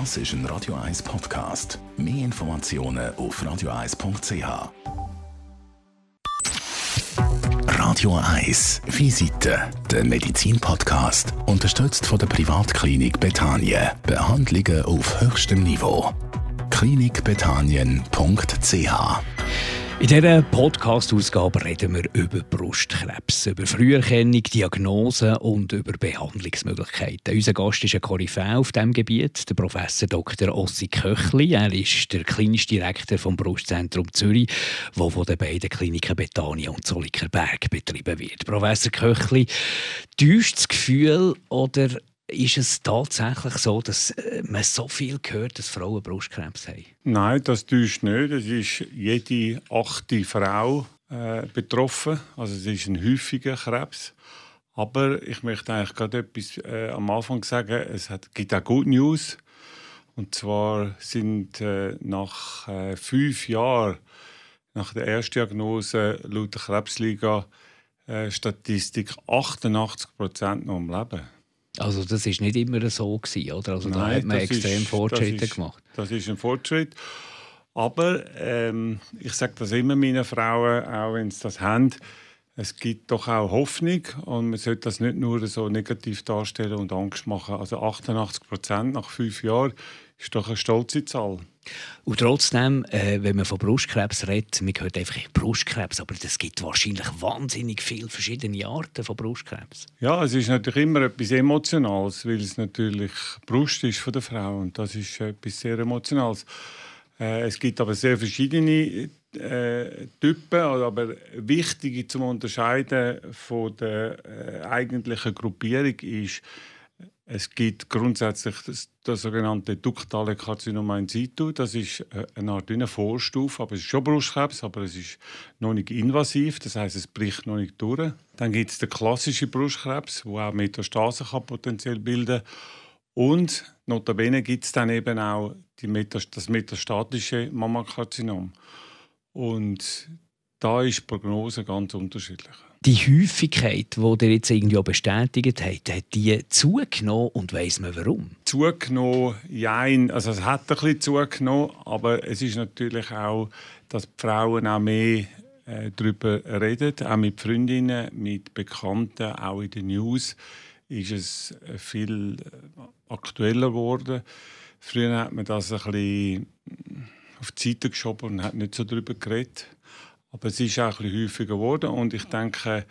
Das ist ein Radio 1 Podcast. Mehr Informationen auf radio1.ch. Radio 1 Visite, der Medizin-Podcast, unterstützt von der Privatklinik Betanien. Behandlungen auf höchstem Niveau. klinikbetanien.ch in dieser Podcast-Ausgabe reden wir über Brustkrebs, über Früherkennung, Diagnose und über Behandlungsmöglichkeiten. Unser Gast ist ein Koryphäe auf diesem Gebiet, der Professor Dr. Ossi Köchli. Er ist der klinische Direktor vom Brustzentrum Zürich, wo von den beiden Kliniken Betania und Zollikerberg betrieben wird. Professor Köchli, täuscht das Gefühl oder ist es tatsächlich so, dass äh, man so viel hört, dass Frauen Brustkrebs haben? Nein, das täuscht nicht. Es ist jede achte Frau äh, betroffen. Also es ist ein häufiger Krebs. Aber ich möchte eigentlich gerade etwas äh, am Anfang sagen. Es hat, gibt auch Good News. Und zwar sind äh, nach äh, fünf Jahren nach der Erstdiagnose laut der Krebsliga äh, Statistik 88 Prozent noch am Leben. Also das ist nicht immer so gewesen, oder? Also Nein, da hat man extrem ist, Fortschritte das ist, gemacht. Das ist ein Fortschritt. Aber ähm, ich sage das immer meinen Frauen, auch wenn sie das haben, es gibt doch auch Hoffnung und man sollte das nicht nur so negativ darstellen und Angst machen. Also 88 Prozent nach fünf Jahren ist doch eine stolze Zahl. Und trotzdem, äh, wenn man von Brustkrebs redet, man hört einfach Brustkrebs, aber es gibt wahrscheinlich wahnsinnig viele verschiedene Arten von Brustkrebs. Ja, es ist natürlich immer etwas Emotionales, weil es natürlich Brust ist von der Frau und das ist etwas sehr Emotionales. Äh, es gibt aber sehr verschiedene äh, Typen, aber wichtig zum Unterscheiden von der äh, eigentlichen Gruppierung ist, es gibt grundsätzlich das, das sogenannte duktale Karzinom in situ. Das ist äh, eine Art eine Vorstufe, aber es ist schon Brustkrebs, aber es ist noch nicht invasiv, das heißt, es bricht noch nicht durch. Dann gibt es den klassischen Brustkrebs, wo auch Metastasen kann potenziell bilden und notabene gibt es dann eben auch Metast das metastatische Mammakarzinom. Und da ist die Prognose ganz unterschiedlich die Häufigkeit, die ihr jetzt irgendwie auch bestätigt habt, hat die zugenommen und weiss man warum? Zugenommen, ja, also es hat ein bisschen zugenommen, aber es ist natürlich auch, dass die Frauen auch mehr äh, darüber reden, auch mit Freundinnen, mit Bekannten, auch in den News ist es äh, viel äh, aktueller geworden. Früher hat man das ein bisschen auf die Seite geschoben und hat nicht so darüber geredet. Aber es ist auch ein häufiger geworden und ich denke,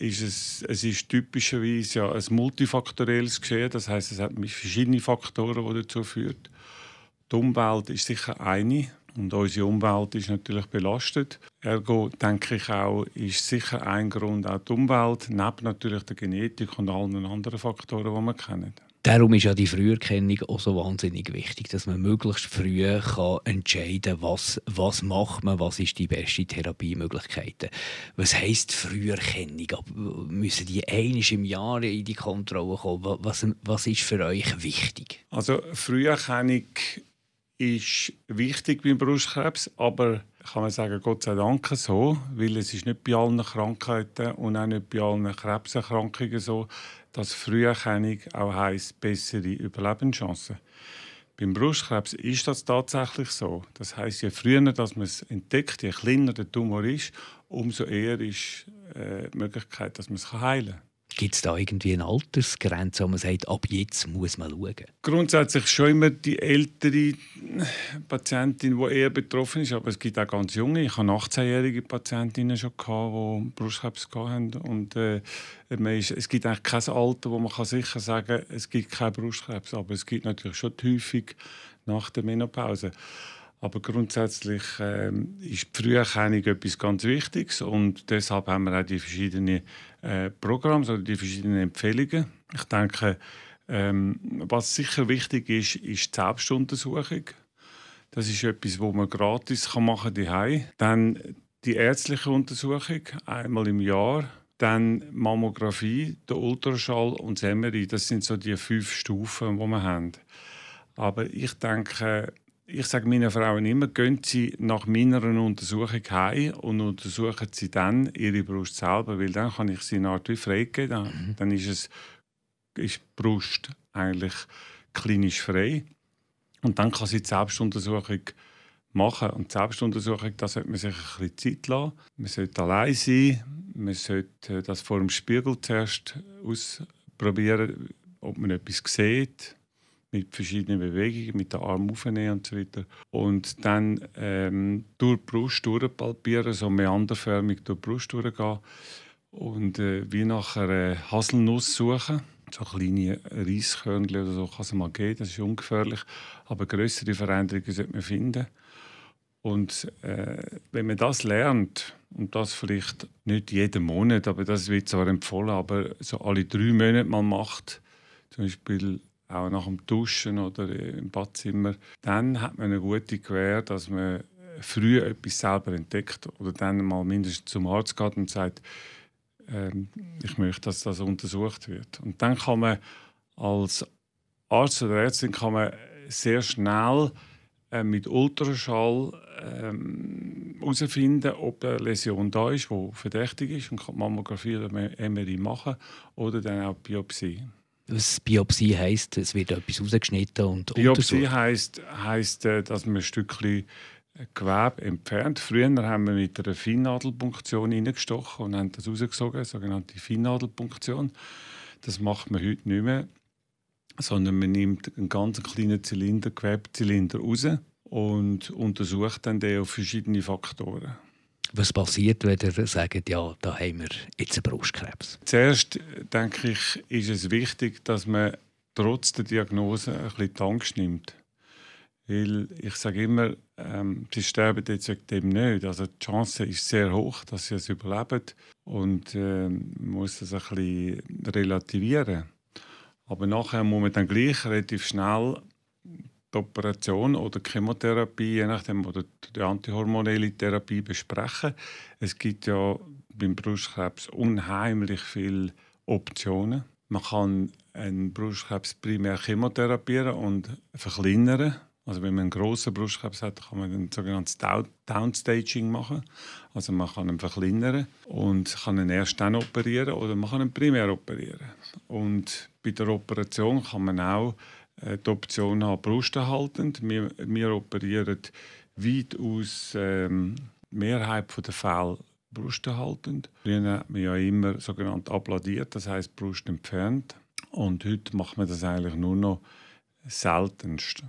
ist es, es ist typischerweise ja ein multifaktorielles Geschehen. Das heißt, es hat verschiedene Faktoren, die dazu führen. Die Umwelt ist sicher eine und unsere Umwelt ist natürlich belastet. Ergo denke ich auch, ist sicher ein Grund auch die Umwelt, neben natürlich der Genetik und allen anderen Faktoren, die wir kennen. Darum ist ja die Früherkennung auch so wahnsinnig wichtig, dass man möglichst früh kann entscheiden kann, was, was macht man, was ist die beste Therapiemöglichkeit. Was heisst Früherkennung? Müssen die einmal im Jahr in die Kontrolle kommen? Was, was ist für euch wichtig? Also Früherkennung ist wichtig beim Brustkrebs, aber kann man sagen, Gott sei Dank so, weil es ist nicht bei allen Krankheiten und auch nicht bei allen Krebserkrankungen so, dass Früherkennung auch heisst bessere Überlebenschancen. Beim Brustkrebs ist das tatsächlich so. Das heißt, je früher dass man es entdeckt, je kleiner der Tumor ist, umso eher ist äh, die Möglichkeit, dass man es heilen kann. Gibt es da irgendwie eine Altersgrenze, wo man sagt, ab jetzt muss man schauen? Grundsätzlich schon immer die ältere Patientin, die eher betroffen ist, aber es gibt auch ganz junge. Ich habe 18-jährige Patientinnen schon gehabt, die Brustkrebs hatten. Und äh, ist, es gibt eigentlich kein Alter, wo man kann sicher sagen kann, es gibt keinen Brustkrebs. Aber es gibt natürlich schon die Häufung nach der Menopause. Aber grundsätzlich ähm, ist die Früherkennung etwas ganz Wichtiges und deshalb haben wir auch die verschiedenen äh, Programme oder die verschiedenen Empfehlungen. Ich denke, ähm, was sicher wichtig ist, ist die Selbstuntersuchung. Das ist etwas, wo man gratis machen kann. Dann die ärztliche Untersuchung einmal im Jahr. Dann Mammographie, der Ultraschall und das MRI. Das sind so die fünf Stufen, die wir haben. Aber ich denke, ich sage meinen Frauen immer, gehen Sie nach meiner Untersuchung heim und untersuchen Sie dann Ihre Brust selber, weil dann kann ich sie eine Art wie freigeben. Dann, mhm. dann ist, es, ist die Brust eigentlich klinisch frei. Und dann kann sie die Selbstuntersuchung machen. Und die Selbstuntersuchung, da sollte man sich ein bisschen Zeit lassen. Man sollte allein sein. Man sollte das vor dem Spiegel zuerst ausprobieren, ob man etwas sieht mit verschiedenen Bewegungen, mit den Armen aufnehmen und so weiter. Und dann ähm, durch die Brust durchpalpieren, so meanderförmig durch die Brust durchgehen und äh, wie nach einer Haselnuss suchen. So kleine Reiskörnchen oder so kann es mal geben, das ist ungefährlich. Aber größere Veränderungen sollte man finden. Und äh, wenn man das lernt, und das vielleicht nicht jeden Monat, aber das wird zwar empfohlen, aber so alle drei Monate mal macht, zum Beispiel auch nach dem Duschen oder im Badzimmer, dann hat man eine gute Gewähr, dass man früh etwas selber entdeckt oder dann mal mindestens zum Arzt geht und sagt, ähm, ich möchte, dass das untersucht wird. Und dann kann man als Arzt oder Ärztin kann man sehr schnell äh, mit Ultraschall herausfinden, ähm, ob eine Läsion da ist, die verdächtig ist und kann Mammographie oder MRI machen oder dann auch Biopsie. Was Biopsie heisst, es wird etwas rausgeschnitten und Biopsie heisst, heisst, äh, dass man ein Stückchen Gewebe entfernt. Früher haben wir mit einer Finnnadelpunktion hineingestochen und haben das rausgesogen, sogenannte Finnnadelpunktion. Das macht man heute nicht mehr, sondern man nimmt einen ganz kleinen Zylinder, Gewebezylinder raus und untersucht dann den auf verschiedene Faktoren. Was passiert, wenn ihr sagt, ja, da haben wir jetzt einen Brustkrebs? Zuerst denke ich, ist es wichtig, dass man trotz der Diagnose ein bisschen die Angst nimmt. Weil ich sage immer, ähm, sie sterben jetzt wegen dem nicht. Also die Chance ist sehr hoch, dass sie es überleben. Und äh, man muss das ein bisschen relativieren. Aber nachher muss man dann gleich relativ schnell die Operation oder die Chemotherapie, je nachdem, oder die antihormonelle Therapie besprechen. Es gibt ja beim Brustkrebs unheimlich viele Optionen. Man kann einen Brustkrebs primär chemotherapieren und verkleinern. Also wenn man einen grossen Brustkrebs hat, kann man ein sogenanntes Downstaging machen. Also man kann ihn verkleinern und kann ihn erst dann operieren oder man kann ihn primär operieren. Und bei der Operation kann man auch die Option haben, brusterhaltend. Wir, wir operieren weitaus ähm, Mehrheit der Fälle brusterhaltend. Früher hat man ja immer sogenannt abladiert, das heißt Brust entfernt. Und heute macht man das eigentlich nur noch seltenst.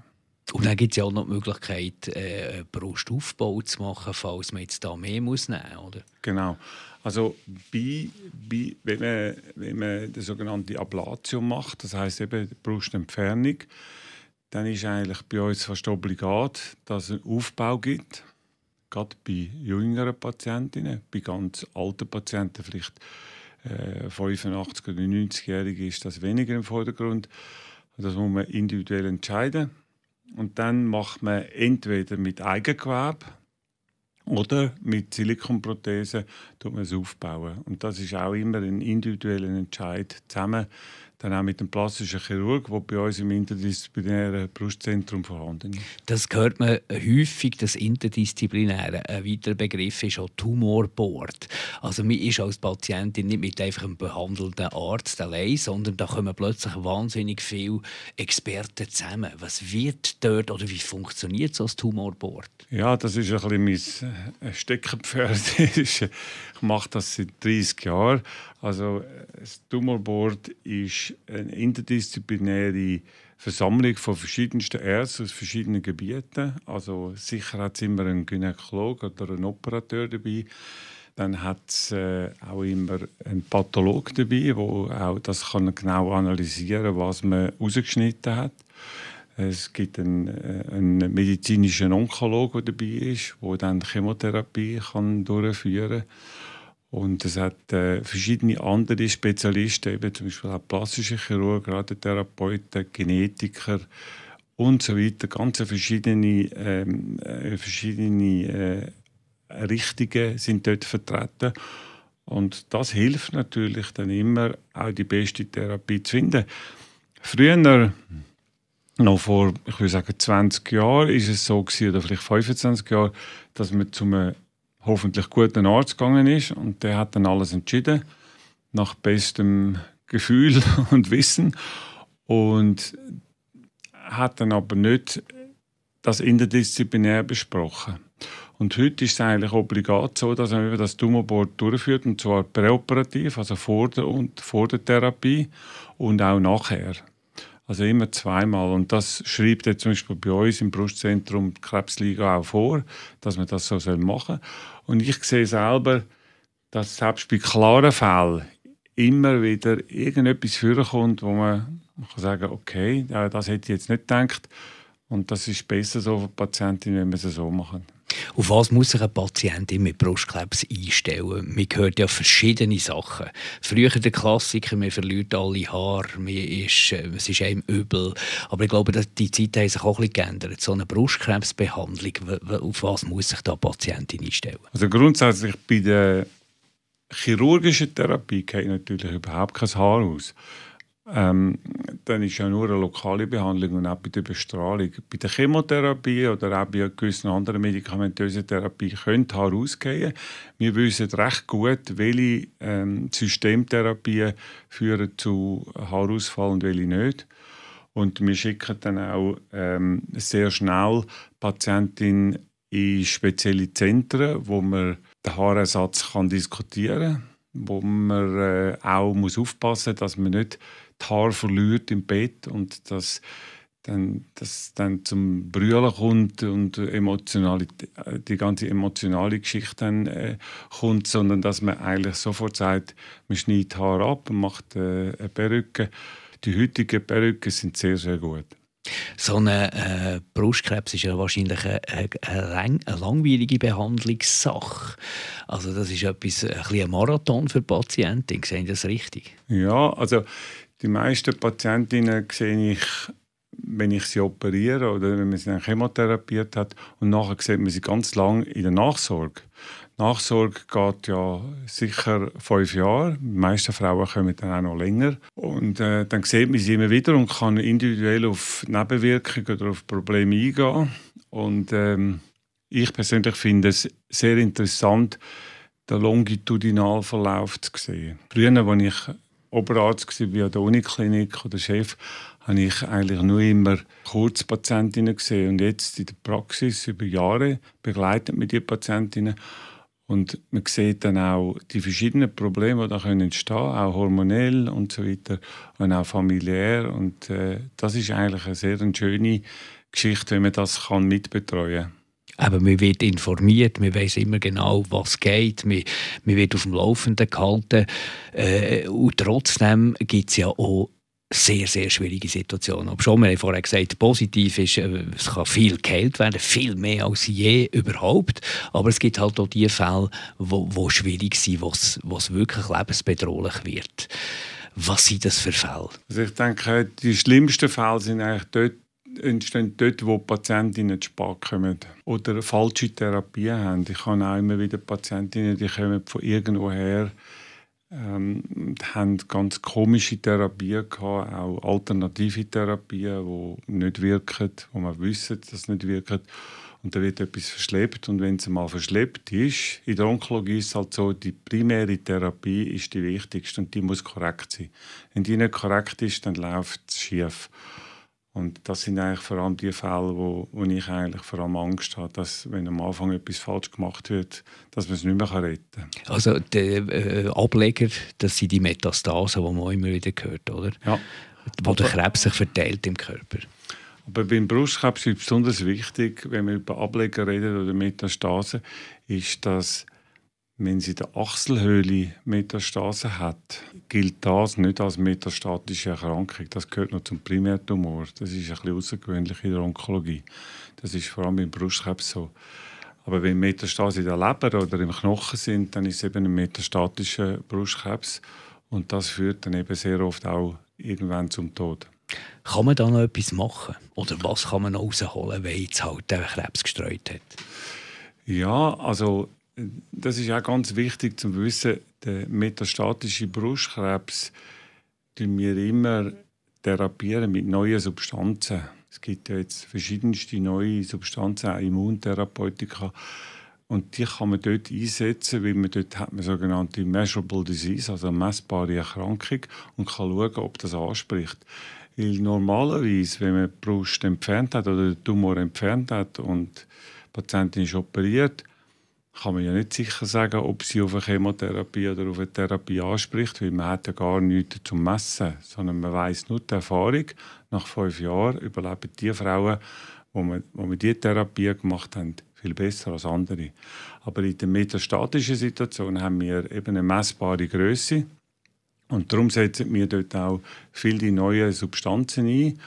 Und dann gibt es ja auch noch die Möglichkeit, äh, einen Brustaufbau zu machen, falls man jetzt da mehr muss nehmen muss, Genau. Also bei, bei, wenn, man, wenn man die sogenannte Ablation macht, das heißt eben Brustentfernung, dann ist eigentlich bei uns fast obligat, dass es einen Aufbau gibt. Gerade bei jüngeren Patientinnen, bei ganz alten Patienten, vielleicht äh, 85- oder 90-Jährigen, ist das weniger im Vordergrund. Das muss man individuell entscheiden. Und dann macht man entweder mit Eigengewebe oder mit Silikonprothesen tut man es aufbauen. Und das ist auch immer ein individueller Entscheid zusammen dann auch mit dem plastischen Chirurg, der bei uns im interdisziplinären Brustzentrum vorhanden ist. Das hört man häufig, das Interdisziplinäre. Ein weiterer Begriff ist auch Tumorboard. Also man ist als Patientin nicht mit einfach einem behandelnden Arzt allein, sondern da kommen plötzlich wahnsinnig viele Experten zusammen. Was wird dort oder wie funktioniert so ein Tumorboard? Ja, das ist ein bisschen mein äh, Steckenpferd. ich mache das seit 30 Jahren. Also das Tumorboard ist eine interdisziplinäre Versammlung von verschiedensten Ärzten aus verschiedenen Gebieten. Also sicher hat es immer einen Gynäkolog oder einen Operateur dabei. Dann hat es äh, auch immer einen Pathologe dabei, der auch das kann genau analysieren kann, was man rausgeschnitten hat. Es gibt einen, äh, einen medizinischen Onkologen, der dabei ist, der dann Chemotherapie kann durchführen kann. Und es hat äh, verschiedene andere Spezialisten, eben zum Beispiel auch plastische Chirurgen, Radiotherapeuten, Genetiker und so weiter. Ganz verschiedene, ähm, äh, verschiedene äh, Richtungen sind dort vertreten. Und das hilft natürlich dann immer, auch die beste Therapie zu finden. Früher, noch vor, ich würde sagen, 20 Jahren, ist es so gewesen, oder vielleicht 25 Jahre, dass man zu einem hoffentlich guten Arzt gegangen ist und der hat dann alles entschieden nach bestem Gefühl und Wissen und hat dann aber nicht das interdisziplinär besprochen. Und heute ist es eigentlich obligat so, dass man das Tumorboard durchführt, und zwar präoperativ, also vor der, und vor der Therapie und auch nachher. Also immer zweimal. Und das schreibt jetzt zum Beispiel bei uns im Brustzentrum die Krebsliga auch vor, dass man das so machen soll. Und ich sehe selber, dass selbst bei klaren Fällen immer wieder irgendetwas vorkommt, wo man, kann sagen okay, das hätte ich jetzt nicht gedacht. Und das ist besser so für die Patientin, wenn wir es so machen. Auf was muss sich eine Patientin mit Brustkrebs einstellen? Man hört ja verschiedene Sachen. Früher der Klassiker, man verliert alle Haare, ist, äh, es ist einem übel. Aber ich glaube, die Zeiten haben sich auch ein bisschen geändert. So eine Brustkrebsbehandlung, auf was muss sich da Patientin einstellen? Also grundsätzlich bei der chirurgischen Therapie geht natürlich überhaupt kein Haar aus ähm, dann ist ja nur eine lokale Behandlung und auch bei der Bestrahlung. Bei der Chemotherapie oder auch bei gewissen anderen medikamentösen Therapie könnte Haar ausgehen. Wir wissen recht gut, welche ähm, Systemtherapien führen zu Haarausfall und welche nicht. Und wir schicken dann auch ähm, sehr schnell Patientin in spezielle Zentren, wo man den Haarersatz kann diskutieren kann, wo man äh, auch muss aufpassen muss, dass man nicht die Haare verliert im Bett und dass dann, dass dann zum Brüllen kommt und die ganze emotionale Geschichte dann äh, kommt, sondern dass man eigentlich sofort sagt, man schneidet die Haare ab und macht äh, eine Perücke. Die heutigen Perücken sind sehr, sehr gut. So eine äh, Brustkrebs ist ja wahrscheinlich eine, eine, eine, langwierige Behandlungssache. Also das ist etwas, ein, ein Marathon für Patienten. Sehen Sie das richtig? Ja, also die meisten Patientinnen sehe ich, wenn ich sie operiere oder wenn man sie dann chemotherapiert hat und nachher sieht man sie ganz lang in der Nachsorge. Nachsorge geht ja sicher fünf Jahre. Die meisten Frauen kommen dann auch noch länger. Und äh, dann sieht man sie immer wieder und kann individuell auf Nebenwirkungen oder auf Probleme eingehen. Und ähm, ich persönlich finde es sehr interessant, den Longitudinalverlauf zu sehen. Früher, als ich Oberarzt war an der Uniklinik oder Chef, habe ich eigentlich nur immer Kurzpatientinnen gesehen. Und jetzt in der Praxis über Jahre begleitet mit die Patientinnen. Und man sieht dann auch die verschiedenen Probleme, die da entstehen können, auch hormonell und so weiter, und auch familiär. Und äh, das ist eigentlich eine sehr schöne Geschichte, wenn man das kann mitbetreuen kann. Aber man wird informiert, man weiß immer genau, was geht, man, man wird auf dem Laufenden gehalten. Äh, und trotzdem gibt es ja auch sehr, sehr schwierige Situationen. Aber schon, wir haben vorher gesagt, positiv ist, äh, es kann viel geheilt werden, viel mehr als je überhaupt. Aber es gibt halt auch die Fälle, wo, wo schwierig sind, wo es wirklich lebensbedrohlich wird. Was sind das für Fälle? Also ich denke, die schlimmsten Fälle sind eigentlich dort, entstehen dort, wo Patientinnen zu spät kommen oder falsche Therapien haben. Ich habe auch immer wieder Patientinnen, die kommen von irgendwoher, ähm, haben ganz komische Therapien gehabt, auch alternative Therapien, die nicht wirken, wo man wissen, dass sie nicht wirken. Und da wird etwas verschleppt. Und wenn es mal verschleppt ist, in der Onkologie ist es halt so, die primäre Therapie ist die wichtigste und die muss korrekt sein. Wenn die nicht korrekt ist, dann läuft es schief. Und das sind eigentlich vor allem die Fälle, wo, wo ich eigentlich vor allem Angst habe, dass wenn am Anfang etwas falsch gemacht wird, dass man es nicht mehr retten kann. Also der äh, Ableger, das sind die Metastasen, die man immer wieder hört, oder? Ja. Wo der Krebs sich verteilt im Körper. Aber beim Brustkrebs ist es besonders wichtig, wenn wir über Ableger reden oder Metastasen, ist, dass wenn sie der Achselhöhle Metastase hat, gilt das nicht als metastatische Erkrankung. Das gehört noch zum Primärtumor. Das ist ein bisschen außergewöhnlich in der Onkologie. Das ist vor allem beim Brustkrebs so. Aber wenn Metastase in der Leber oder im Knochen sind, dann ist es eben ein metastatischer Brustkrebs. Und das führt dann eben sehr oft auch irgendwann zum Tod. Kann man da noch etwas machen? Oder was kann man noch rausholen, wenn jetzt halt der Krebs gestreut hat? Ja, also das ist auch ganz wichtig zu wissen, der metastatische Brustkrebs tun wir immer therapieren mit neuen Substanzen. Es gibt ja jetzt verschiedenste neue Substanzen, auch Immuntherapeutika. Und die kann man dort einsetzen, weil man dort hat man sogenannte Measurable Disease, also eine messbare Erkrankung, und kann schauen, ob das anspricht. Weil normalerweise, wenn man die Brust entfernt hat oder den Tumor entfernt hat und die Patientin ist operiert, kann man ja nicht sicher sagen, ob sie auf eine Chemotherapie oder auf eine Therapie anspricht, weil man hat ja gar nichts zum Messen, sondern man weiß nur die Erfahrung. Nach fünf Jahren überleben die Frauen, wo wir, wo wir diese Therapie gemacht haben, viel besser als andere. Aber in der metastatischen Situation haben wir eben eine messbare Größe und darum setzen wir dort auch viele neue Substanzen ein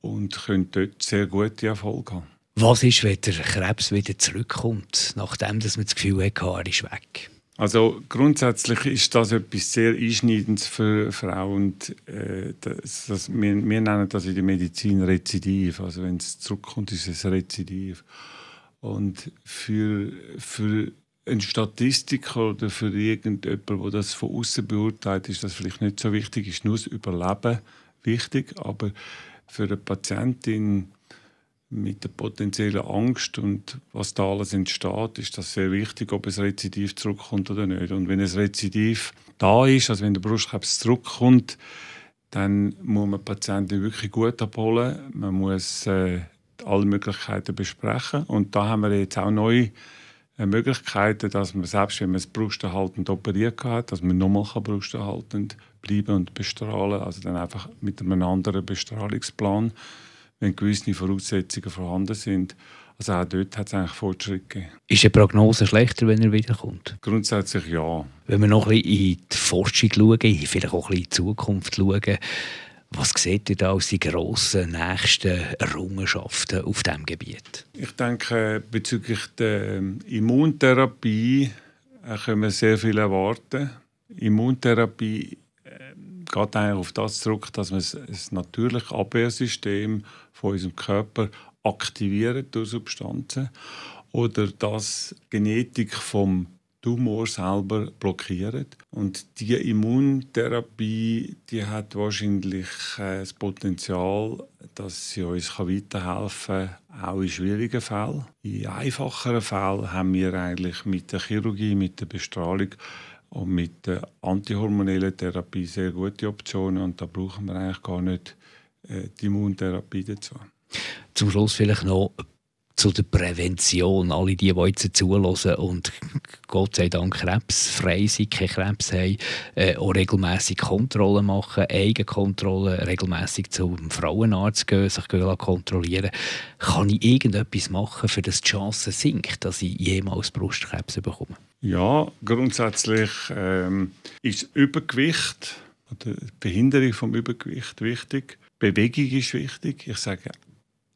und können dort sehr gute Erfolge haben. Was ist, wenn der Krebs wieder zurückkommt, nachdem dass man das Gefühl hat, er ist weg? Also grundsätzlich ist das etwas sehr Einschneidendes für Frauen. äh, das, das, wir, wir, nennen das in der Medizin Rezidiv. Also wenn es zurückkommt, ist es Rezidiv. Und für, für ein Statistiker oder für irgendjemand, der das von außen beurteilt, ist das vielleicht nicht so wichtig. Ist nur das Überleben wichtig, aber für eine Patientin mit der potenziellen Angst und was da alles entsteht, ist das sehr wichtig, ob es Rezidiv zurückkommt oder nicht. Und wenn es Rezidiv da ist, also wenn der Brustkrebs zurückkommt, dann muss man Patienten wirklich gut abholen. Man muss äh, alle Möglichkeiten besprechen. Und da haben wir jetzt auch neue äh, Möglichkeiten, dass man selbst wenn man es brusterhaltend operiert hat, dass man nochmal brusterhaltend bleiben und bestrahlen, also dann einfach mit einem anderen Bestrahlungsplan wenn gewisse Voraussetzungen vorhanden sind. Also auch dort hat es eigentlich Fortschritte gegeben. Ist die Prognose schlechter, wenn er wiederkommt? Grundsätzlich ja. Wenn wir noch ein bisschen in die Forschung schauen, vielleicht auch ein bisschen in die Zukunft schauen, was seht ihr da als die grossen nächsten Errungenschaften auf diesem Gebiet? Ich denke, bezüglich der Immuntherapie äh, können wir sehr viel erwarten. Immuntherapie geht eigentlich auf das zurück, dass man das natürliche Abwehrsystem von unserem Körper aktiviert durch Substanzen oder das Genetik vom Tumor selber blockiert. Und die Immuntherapie, die hat wahrscheinlich äh, das Potenzial, dass sie uns weiterhelfen kann, auch in schwierigen Fällen. In einfacheren Fällen haben wir eigentlich mit der Chirurgie, mit der Bestrahlung und mit der antihormonellen Therapie sehr gute Optionen und da brauchen wir eigentlich gar nicht äh, die Immuntherapie dazu. Zum Schluss vielleicht noch zu der Prävention. Alle die, die jetzt zulassen und Gott sei Dank krebsfrei sind, keine Krebs haben, äh, auch regelmässig Kontrollen machen, Eigenkontrollen, regelmässig zum Frauenarzt gehen, sich gehen kontrollieren. Kann ich irgendetwas machen, für das die Chance sinkt, dass ich jemals Brustkrebs bekomme? Ja, grundsätzlich ähm, ist Übergewicht oder Behinderung vom Übergewicht wichtig. Bewegung ist wichtig. Ich sage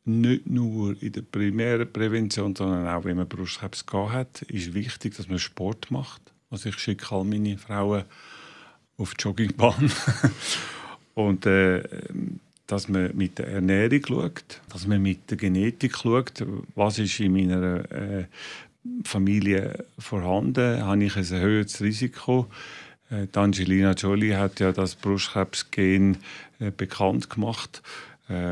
nicht nur in der primären Prävention, sondern auch wenn man Brustkrebs hat, ist wichtig, dass man Sport macht. Also ich schicke all meine Frauen auf die Joggingbahn und äh, dass man mit der Ernährung schaut, dass man mit der Genetik schaut, was ist in meiner äh, Familie vorhanden, habe ich ein erhöhtes Risiko. Äh, Angelina Jolie hat ja das Brustkrebsgen äh, bekannt gemacht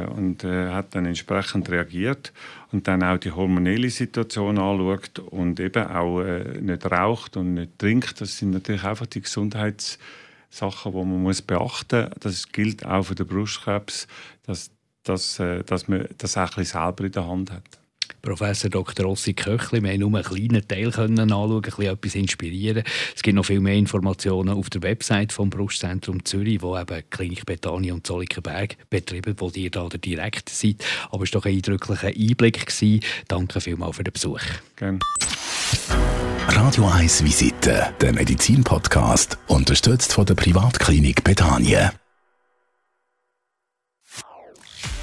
und äh, hat dann entsprechend reagiert und dann auch die hormonelle Situation anschaut und eben auch äh, nicht raucht und nicht trinkt. Das sind natürlich einfach die Gesundheitssachen, die man muss beachten muss. Das gilt auch für den Brustkrebs, dass, dass, äh, dass man das auch ein bisschen selber in der Hand hat. Professor Dr. Ossi Köchli. Wir haben nur einen kleinen Teil können anschauen, ein bisschen etwas inspirieren. Es gibt noch viel mehr Informationen auf der Website vom Brustzentrum Zürich, wo eben Klinik Betania und Zollikenberg betreiben, wo ihr da direkt seid. Aber es war doch ein eindrücklicher Einblick. Gewesen. Danke vielmals für den Besuch. Gerne. Radio 1 Visite, der Medizin-Podcast, unterstützt von der Privatklinik Betania.